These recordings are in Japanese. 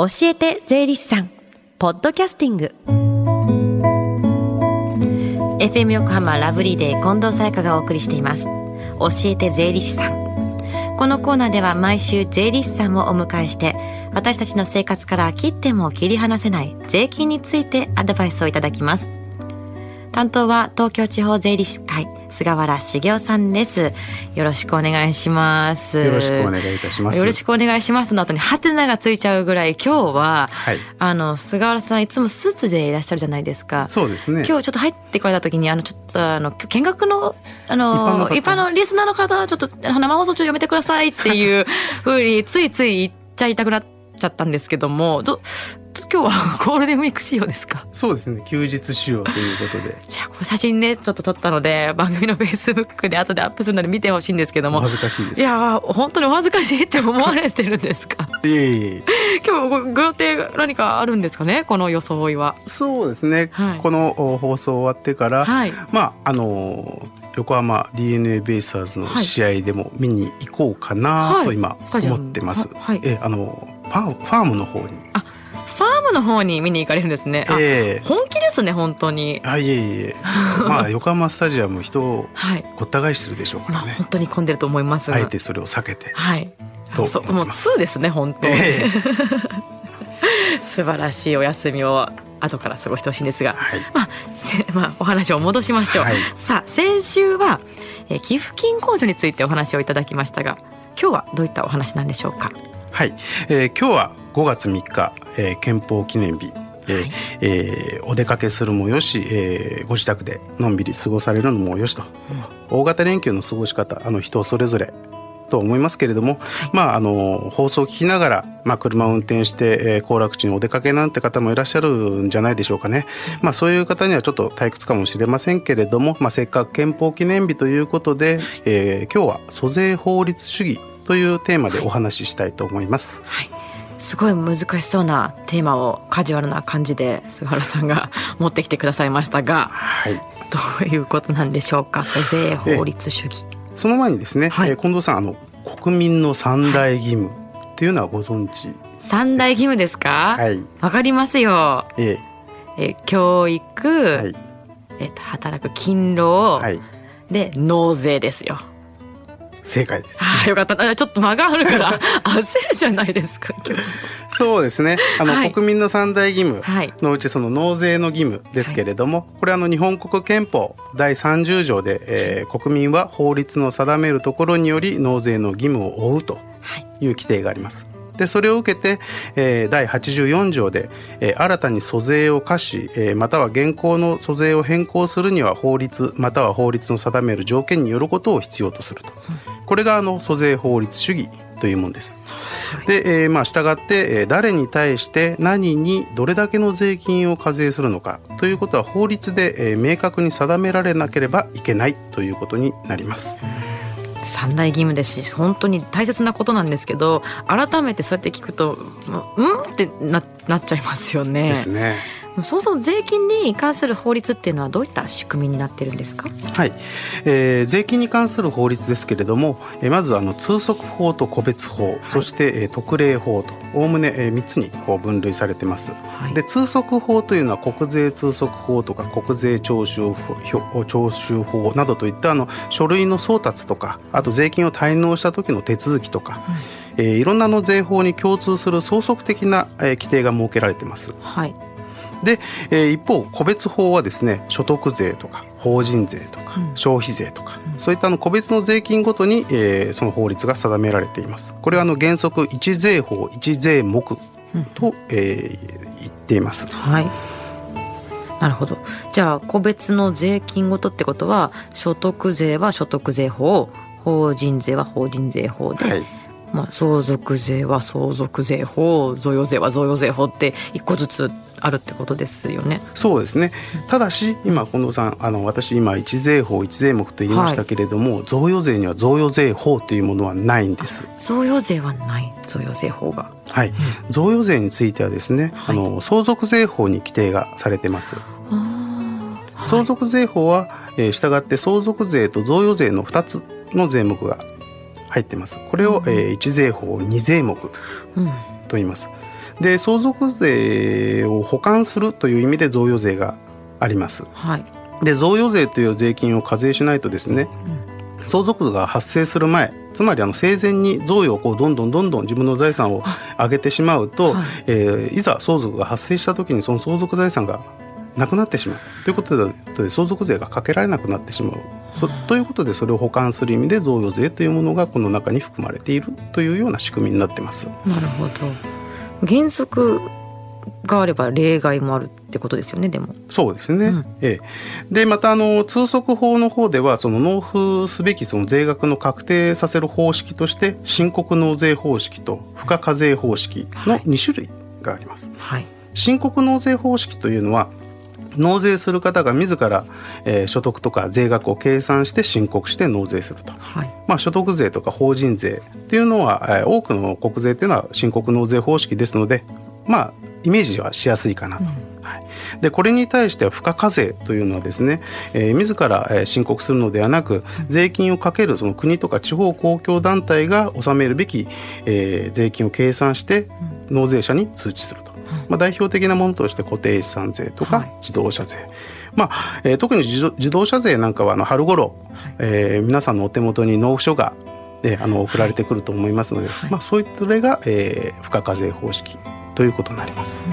教えて税理士さん。ポッドキャスティング。FM 横浜ラブリーデー近藤沙耶香がお送りしています。教えて税理士さん。このコーナーでは毎週税理士さんをお迎えして私たちの生活から切っても切り離せない税金についてアドバイスをいただきます。担当は東京地方税理士会菅原茂雄さんです。よろしくお願いします。よろしくお願いいたします。よろしくお願いしますの後にハテナがついちゃうぐらい今日は、はい。あの菅原さんいつもスーツでいらっしゃるじゃないですか。そうですね。今日ちょっと入ってこられた時にあのちょっとあの見学のあの一般のリスナーの方ちょっと生放送中やめてくださいっていうふうについつい言っちゃいたくなっちゃったんですけどもど今日は ゴールデンウィーク仕様ですか？そうですね。休日仕様ということで。じゃあこの写真ねちょっと撮ったので番組のフェイスブックで後でアップするので見てほしいんですけども。お恥ずかしいです。いやー本当にお恥ずかしいって思われてるんですか？いえいえ 今日ごご予定何かあるんですかね？この装いは。そうですね、はい。このお放送終わってから、はい。まああの横浜 d n a ベイスターズの試合でも見に行こうかなはい。と今思ってます。ははい。えあのファームの方に。ムの方に見に行かれるんですね。あ、え。え本気ですね本当に。あいえいえ。まあ 横浜スタジアム人をはいごった返してるでしょうからね。まあ本。当に混んでると思いますが。あえてそれを避けて。はい。とそうもう思ってます。2ですね本当に、え。素晴らしいお休みを後から過ごしてほしいんですが、はい。まあせ まあ、お話を戻しましょう、はい。さあ先週は、えー寄付金控除についてお話をいただきましたが今日はどういったお話なんでしょうか？はい、えー今日は5月3日、えー憲法記念日、えーはい。えーお出かけするもよし、えーご自宅でのんびり過ごされるのもよしと、大型連休の過ごし方あの人それぞれと思いますけれども、まああの放送を聞きながら、まあ、車を運転して、えー行楽地にお出かけなんて方もいらっしゃるんじゃないでしょうかね、まあ、そういう方にはちょっと退屈かもしれませんけれども、まあ、せっかく憲法記念日ということで、えー今日は租税法律主義というテーマでお話ししたいと思います。はい。すごい難しそうなテーマをカジュアルな感じで菅原さんが持ってきてくださいましたがはい。どういうことなんでしょうか？租税法律主義。その前にですね、はい。えー近藤さんあの国民の三大義務。っていうのはご存知、三大義務ですか？わ、はい。かりますよ。ええ。教育、ーはい。えっと働く勤労、はい。で納税ですよ正解です。ああよかった。あちょっと間があるから 焦るじゃないですかそうですね。あの、はい。国民の三大義務はい。のうちその納税の義務ですけれども、これあの日本国憲法第30条で、えー国民は法律の定めるところにより納税の義務を負うとはい。いう規定があります。でそれを受けて、えー第84条で、えー新たに租税を課し、えーまたは現行の租税を変更するには法律または法律の定める条件によることを必要とすると、これがあの租税法律主義というものです。で、えーまあ従って、えー誰に対して何にどれだけの税金を課税するのかということは法律で、えー明確に定められなければいけないということになります。三大義務ですし本当に大切なことなんですけど改めてそうやって聞くとうん？ってななっちゃいますよねですね。そもそも税金に関する法律っていうのはどういった仕組みになってるんですか？はい、えー税金に関する法律ですけれども、えーまずあの通則法と個別法、そして、えー特例法とおおむね、え3つにこう分類されてます。はい。で通則法というのは国税通則法とか国税徴収法徴収法などといったあの書類の送達とかあと税金を滞納した時の手続きとか、えーいろんなあの税法に共通する相続的な、えー規定が設けられています。はいで、えー一方個別法はですね所得税とか法人税とか、うん。消費税とか、うん。そういったあの個別の税金ごとに、えーその法律が定められています。これはあの原則一税法一税目うん。と、えー言っています。はい。なるほど。じゃあ個別の税金ごとってことは所得税は所得税法法人税は法人税法で、はい、まあ、相続税は相続税法贈与税は贈与税法って一個ずつあるってことですよね。そうですね。ただし今近藤さんあの私今一税法一税目と言いましたけれども、贈与税には贈与税法というものはないんです。贈与税はない贈与税法が。はい。贈与税についてはですね、はいあの相続税法に規定がされてます。あー相続税法は、えー、従って相続税と贈与税の2つの税目が入ってます。これを、えー、一税法二税目とうん言います。で相続税を保管するという意味で贈与税があります。はい。で贈与税という税金を課税しないとですね、相続が発生する前つまりあの生前に贈与をこうどんどんどんどん自分の財産を上げてしまうと、はいえーいざ相続が発生した時にその相続財産がなくなってしまうということで相続税がかけられなくなってしまう。そということでそれを保管する意味で贈与税というものがこの中に含まれているというような仕組みになってます。なるほど。原則があれば例外もあるってことですよね、でも。そうですね。うんええ、でまたあの通則法の方ではその納付すべきその税額の確定させる方式として申告納税方式と付加課税方式の2種類があります。はい。申告納税方式というのは納税する方が自ら、えー所得とか税額を計算して申告して納税すると。はい。まあ、所得税とか法人税っていうのは、えー多くの国税っていうのは申告納税方式ですので、まあ、イメージはしやすいかなと。はい、でこれに対しては付加課税というのはですね、えー自ら、えー申告するのではなく税金をかけるその国とか地方公共団体が納めるべき、えー税金を計算して納税者に通知すると。まあ、代表的なものとして固定資産税とかはい。自動車税、まあえー特に自動自動車税なんかはあの春頃、えー皆さんのお手元に納付書が、えーあの送られてくると思いますので、はい。まあ、そういったそれが、えー付加課税方式ということになります。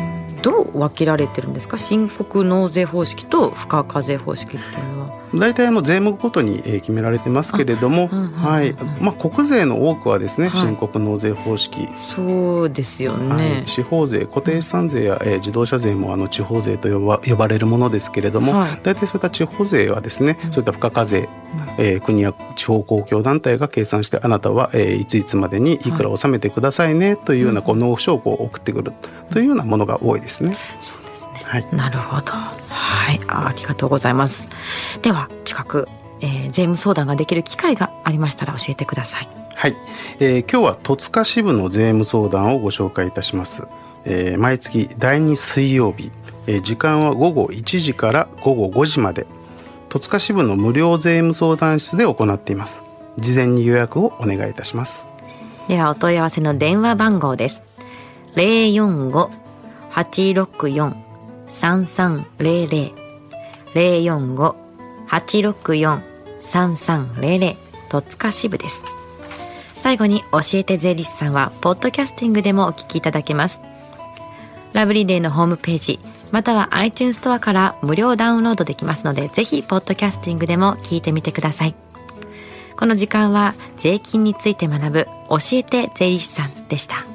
どう分けられてるんですか？申告納税方式と付加課税方式っていうのは。大体あの税目ごとにえー決められてますけれども、あうんうんうんうん。はい。まあ、国税の多くはですね、はい。申告納税方式、そうですよはい。ね。地方税固定資産税や、えー自動車税もあの地方税と呼ば呼ばれるものですけれども、はい。大体そういった地方税はですね、そういった付加課税、えー国や地方公共団体が計算してあなたは、えーいついつまでにい。くら納めてくださいねというような、こう納付書をこう送ってくるというようなものが多いですね。そうですね。はいなるほど。はい、あありがとうございます。では近く、えー税務相談ができる機会がありましたら教えてください。はい、えー今日は戸塚支部の税務相談をご紹介いたします、えー毎月第2水曜日、えー時間は午後1時から午後5時まで戸塚支部の無料税務相談室で行っています事前に予約をお願いいたしますではお問い合わせの電話番号です。零三三零零零四五八六四三三零零戸塚支部です。最後に教えて税理士さんはポッドキャスティングでもお聞きいただけます。ラブリーデーのホームページまたは iTunes ストアから無料ダウンロードできますのでぜひポッドキャスティングでも聞いてみてください。この時間は税金について学ぶ教えて税理士さんでした。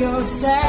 yourself.